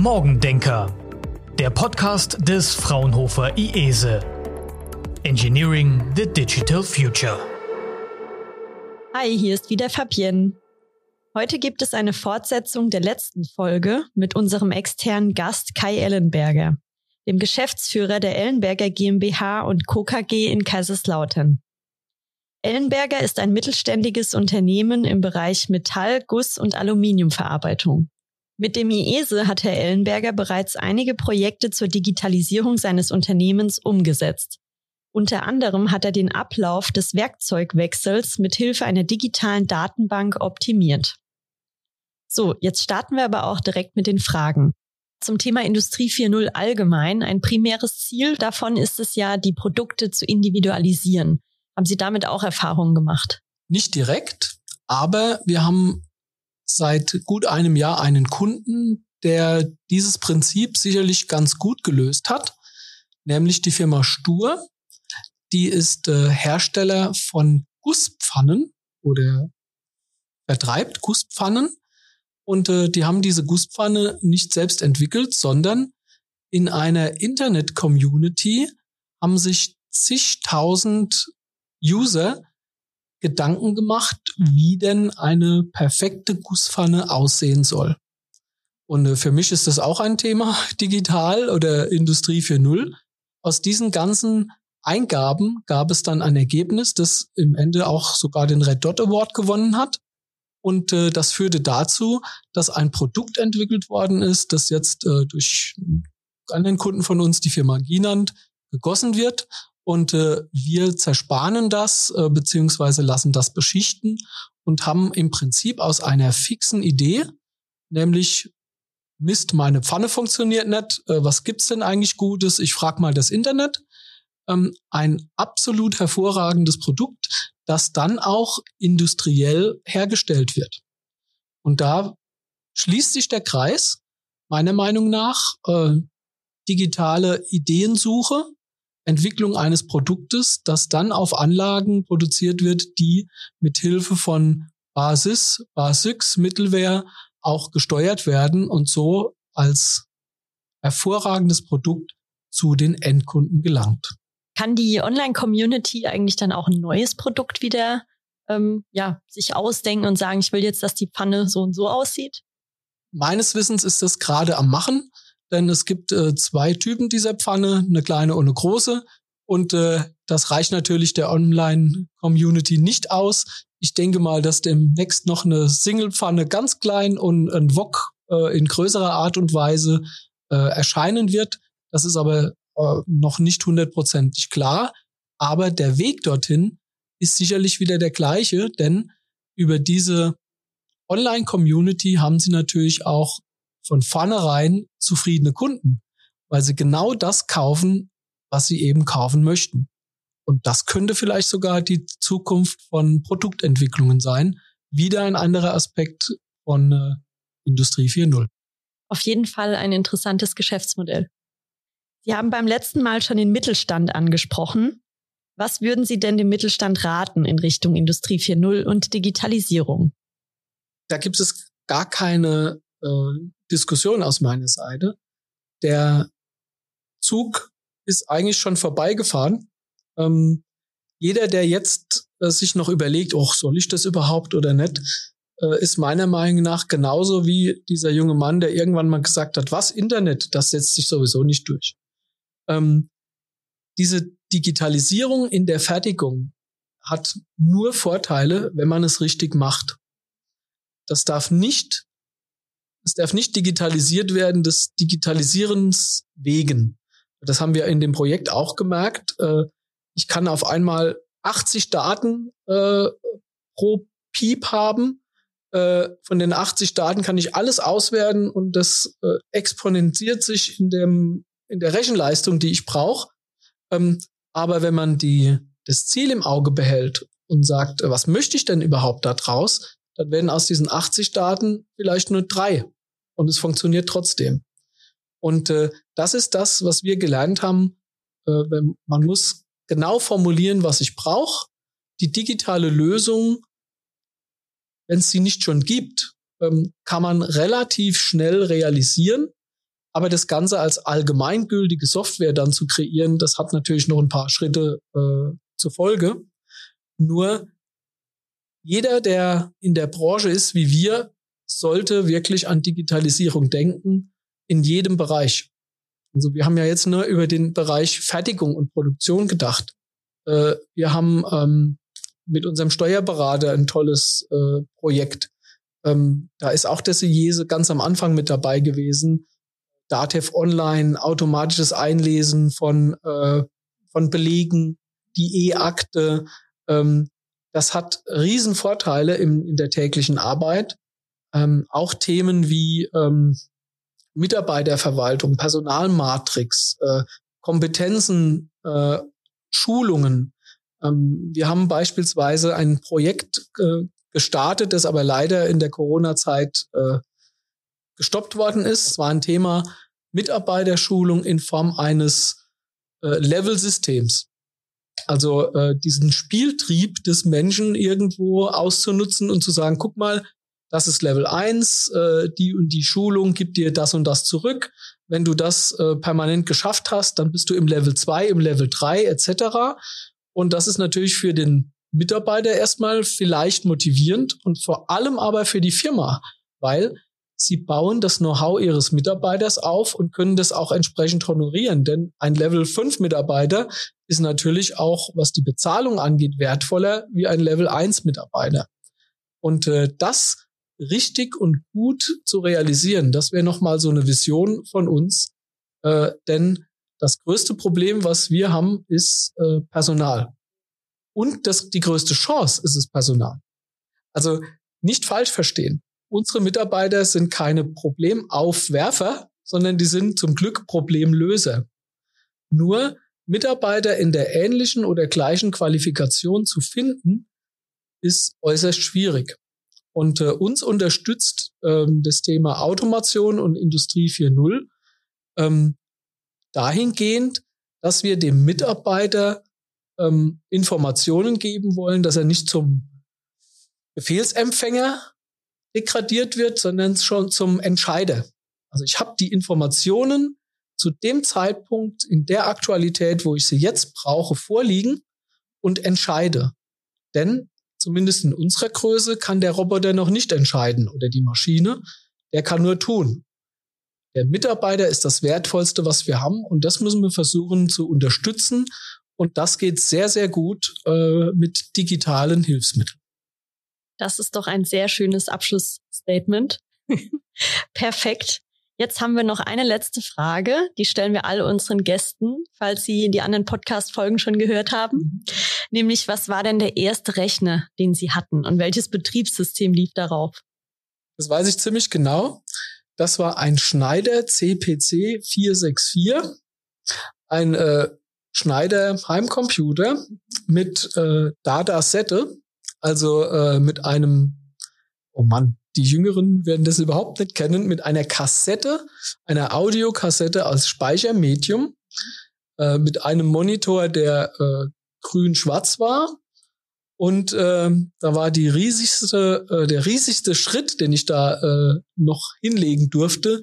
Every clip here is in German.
Morgendenker, der Podcast des Fraunhofer IESE. Engineering the Digital Future. Hi, hier ist wieder Fabienne. Heute gibt es eine Fortsetzung der letzten Folge mit unserem externen Gast Kai Ellenberger, dem Geschäftsführer der Ellenberger GmbH und Co. KG in Kaiserslautern. Ellenberger ist ein mittelständiges Unternehmen im Bereich Metall-, Guss- und Aluminiumverarbeitung. Mit dem IESE hat Herr Ellenberger bereits einige Projekte zur Digitalisierung seines Unternehmens umgesetzt. Unter anderem hat er den Ablauf des Werkzeugwechsels mit Hilfe einer digitalen Datenbank optimiert. So, jetzt starten wir aber auch direkt mit den Fragen. Zum Thema Industrie 4.0 allgemein. Ein primäres Ziel davon ist es ja, die Produkte zu individualisieren. Haben Sie damit auch Erfahrungen gemacht? Nicht direkt, aber wir haben seit gut einem Jahr einen Kunden, der dieses Prinzip sicherlich ganz gut gelöst hat, nämlich die Firma Stur. Die ist äh, Hersteller von Gusspfannen oder vertreibt Gusspfannen. Und äh, die haben diese Gusspfanne nicht selbst entwickelt, sondern in einer Internet-Community haben sich zigtausend User Gedanken gemacht, wie denn eine perfekte Gusspfanne aussehen soll. Und äh, für mich ist das auch ein Thema, digital oder Industrie 4.0. Aus diesen ganzen Eingaben gab es dann ein Ergebnis, das im Ende auch sogar den Red Dot Award gewonnen hat. Und äh, das führte dazu, dass ein Produkt entwickelt worden ist, das jetzt äh, durch einen Kunden von uns, die Firma Ginand, gegossen wird und äh, wir zersparen das äh, beziehungsweise lassen das beschichten und haben im Prinzip aus einer fixen Idee, nämlich Mist, meine Pfanne funktioniert nicht, äh, was gibt's denn eigentlich Gutes? Ich frage mal das Internet. Ähm, ein absolut hervorragendes Produkt, das dann auch industriell hergestellt wird. Und da schließt sich der Kreis, meiner Meinung nach, äh, digitale Ideensuche, Entwicklung eines Produktes, das dann auf Anlagen produziert wird, die mit Hilfe von Basis, Basics, Mittelware auch gesteuert werden und so als hervorragendes Produkt zu den Endkunden gelangt. Kann die Online-Community eigentlich dann auch ein neues Produkt wieder ähm, ja, sich ausdenken und sagen, ich will jetzt, dass die Pfanne so und so aussieht? Meines Wissens ist das gerade am Machen denn es gibt äh, zwei Typen dieser Pfanne, eine kleine und eine große. Und äh, das reicht natürlich der Online-Community nicht aus. Ich denke mal, dass demnächst noch eine Single-Pfanne ganz klein und ein Wok äh, in größerer Art und Weise äh, erscheinen wird. Das ist aber äh, noch nicht hundertprozentig klar. Aber der Weg dorthin ist sicherlich wieder der gleiche, denn über diese Online-Community haben sie natürlich auch von vornherein zufriedene Kunden, weil sie genau das kaufen, was sie eben kaufen möchten. Und das könnte vielleicht sogar die Zukunft von Produktentwicklungen sein. Wieder ein anderer Aspekt von äh, Industrie 4.0. Auf jeden Fall ein interessantes Geschäftsmodell. Sie haben beim letzten Mal schon den Mittelstand angesprochen. Was würden Sie denn dem Mittelstand raten in Richtung Industrie 4.0 und Digitalisierung? Da gibt es gar keine äh, Diskussion aus meiner Seite. Der Zug ist eigentlich schon vorbeigefahren. Ähm, jeder, der jetzt äh, sich noch überlegt, oh, soll ich das überhaupt oder nicht, äh, ist meiner Meinung nach genauso wie dieser junge Mann, der irgendwann mal gesagt hat, was Internet, das setzt sich sowieso nicht durch. Ähm, diese Digitalisierung in der Fertigung hat nur Vorteile, wenn man es richtig macht. Das darf nicht es darf nicht digitalisiert werden des Digitalisierens wegen. Das haben wir in dem Projekt auch gemerkt. Äh, ich kann auf einmal 80 Daten äh, pro Piep haben. Äh, von den 80 Daten kann ich alles auswerten und das exponentiert sich in, dem, in der Rechenleistung, die ich brauche. Ähm, aber wenn man die, das Ziel im Auge behält und sagt, was möchte ich denn überhaupt da draus, dann werden aus diesen 80 Daten vielleicht nur drei und es funktioniert trotzdem. Und äh, das ist das, was wir gelernt haben. Äh, man muss genau formulieren, was ich brauche. Die digitale Lösung, wenn es sie nicht schon gibt, ähm, kann man relativ schnell realisieren. Aber das Ganze als allgemeingültige Software dann zu kreieren, das hat natürlich noch ein paar Schritte äh, zur Folge. Nur jeder, der in der Branche ist wie wir, sollte wirklich an Digitalisierung denken in jedem Bereich. Also wir haben ja jetzt nur über den Bereich Fertigung und Produktion gedacht. Äh, wir haben ähm, mit unserem Steuerberater ein tolles äh, Projekt. Ähm, da ist auch der Siese ganz am Anfang mit dabei gewesen. Datev Online, automatisches Einlesen von, äh, von Belegen, die E-Akte. Ähm, das hat Riesenvorteile im, in der täglichen Arbeit. Ähm, auch Themen wie ähm, Mitarbeiterverwaltung, Personalmatrix, äh, Kompetenzen, äh, Schulungen. Ähm, wir haben beispielsweise ein Projekt äh, gestartet, das aber leider in der Corona-Zeit äh, gestoppt worden ist. Es war ein Thema Mitarbeiterschulung in Form eines äh, Level-Systems. Also äh, diesen Spieltrieb des Menschen irgendwo auszunutzen und zu sagen, guck mal, das ist Level 1, äh, die und die Schulung gibt dir das und das zurück. Wenn du das äh, permanent geschafft hast, dann bist du im Level 2, im Level 3 etc. Und das ist natürlich für den Mitarbeiter erstmal vielleicht motivierend und vor allem aber für die Firma, weil sie bauen das Know-how ihres Mitarbeiters auf und können das auch entsprechend honorieren. Denn ein Level 5 Mitarbeiter ist natürlich auch, was die Bezahlung angeht, wertvoller wie ein Level 1 Mitarbeiter. Und äh, das richtig und gut zu realisieren. Das wäre nochmal so eine Vision von uns. Äh, denn das größte Problem, was wir haben, ist äh, Personal. Und das, die größte Chance ist es Personal. Also nicht falsch verstehen. Unsere Mitarbeiter sind keine Problemaufwerfer, sondern die sind zum Glück Problemlöser. Nur Mitarbeiter in der ähnlichen oder gleichen Qualifikation zu finden, ist äußerst schwierig. Und äh, uns unterstützt ähm, das Thema Automation und Industrie 4.0 ähm, dahingehend, dass wir dem Mitarbeiter ähm, Informationen geben wollen, dass er nicht zum Befehlsempfänger degradiert wird, sondern schon zum Entscheider. Also ich habe die Informationen zu dem Zeitpunkt in der Aktualität, wo ich sie jetzt brauche, vorliegen und entscheide. Denn zumindest in unserer Größe, kann der Roboter noch nicht entscheiden oder die Maschine. Der kann nur tun. Der Mitarbeiter ist das Wertvollste, was wir haben und das müssen wir versuchen zu unterstützen. Und das geht sehr, sehr gut äh, mit digitalen Hilfsmitteln. Das ist doch ein sehr schönes Abschlussstatement. Perfekt. Jetzt haben wir noch eine letzte Frage. Die stellen wir all unseren Gästen, falls sie die anderen Podcast-Folgen schon gehört haben. Mhm. Nämlich, was war denn der erste Rechner, den Sie hatten und welches Betriebssystem lief darauf? Das weiß ich ziemlich genau. Das war ein Schneider CPC 464. Ein äh, Schneider Heimcomputer mit äh, Datasette, also äh, mit einem, oh Mann, die Jüngeren werden das überhaupt nicht kennen, mit einer Kassette, einer Audiokassette als Speichermedium, äh, mit einem Monitor, der äh, grün-schwarz war. Und äh, da war die riesigste, äh, der riesigste Schritt, den ich da äh, noch hinlegen durfte,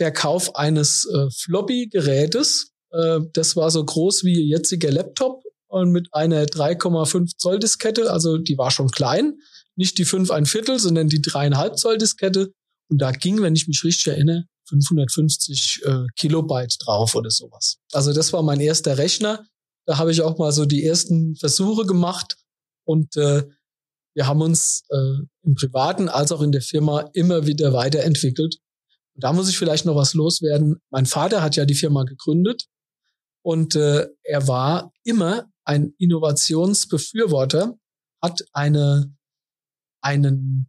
der Kauf eines äh, Floppy-Gerätes. Äh, das war so groß wie ihr jetziger Laptop und mit einer 3,5 Zoll Diskette, also die war schon klein, nicht die 5 ein Viertel, sondern die 3,5 Zoll Diskette. Und da ging, wenn ich mich richtig erinnere, 550 äh, Kilobyte drauf oder sowas. Also das war mein erster Rechner. Da habe ich auch mal so die ersten Versuche gemacht und äh, wir haben uns äh, im Privaten als auch in der Firma immer wieder weiterentwickelt. Und da muss ich vielleicht noch was loswerden. Mein Vater hat ja die Firma gegründet und äh, er war immer ein Innovationsbefürworter, hat eine einen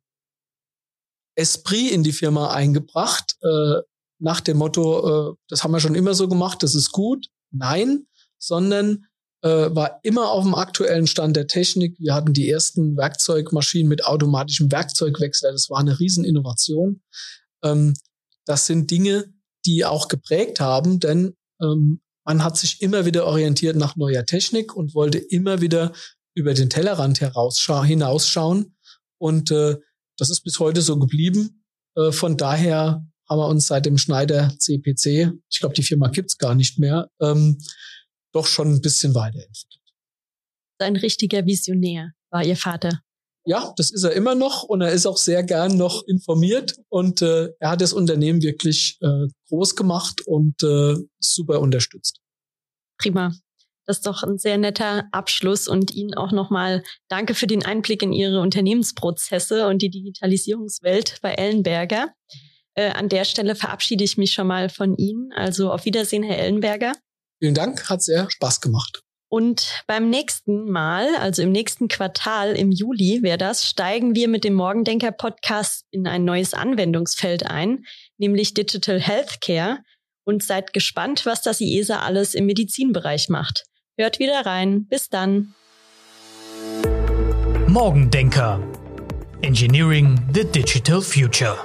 Esprit in die Firma eingebracht, äh, nach dem Motto, äh, das haben wir schon immer so gemacht, das ist gut. Nein, sondern äh, war immer auf dem aktuellen Stand der Technik. Wir hatten die ersten Werkzeugmaschinen mit automatischem Werkzeugwechsel. Das war eine Rieseninnovation. Ähm, das sind Dinge, die auch geprägt haben, denn ähm, man hat sich immer wieder orientiert nach neuer Technik und wollte immer wieder über den Tellerrand hinausschauen und äh, das ist bis heute so geblieben. Äh, von daher haben wir uns seit dem Schneider CPC, ich glaube, die Firma gibt's gar nicht mehr, ähm, doch schon ein bisschen weiterentwickelt. Ein richtiger Visionär war Ihr Vater. Ja, das ist er immer noch und er ist auch sehr gern noch informiert und äh, er hat das Unternehmen wirklich äh, groß gemacht und äh, super unterstützt. Prima. Das ist doch ein sehr netter Abschluss und Ihnen auch nochmal danke für den Einblick in Ihre Unternehmensprozesse und die Digitalisierungswelt bei Ellenberger. Äh, an der Stelle verabschiede ich mich schon mal von Ihnen. Also auf Wiedersehen, Herr Ellenberger. Vielen Dank, hat sehr Spaß gemacht. Und beim nächsten Mal, also im nächsten Quartal im Juli wäre das, steigen wir mit dem Morgendenker Podcast in ein neues Anwendungsfeld ein, nämlich Digital Healthcare. Und seid gespannt, was das IESA alles im Medizinbereich macht. Hört wieder rein. Bis dann. Morgendenker. Engineering the Digital Future.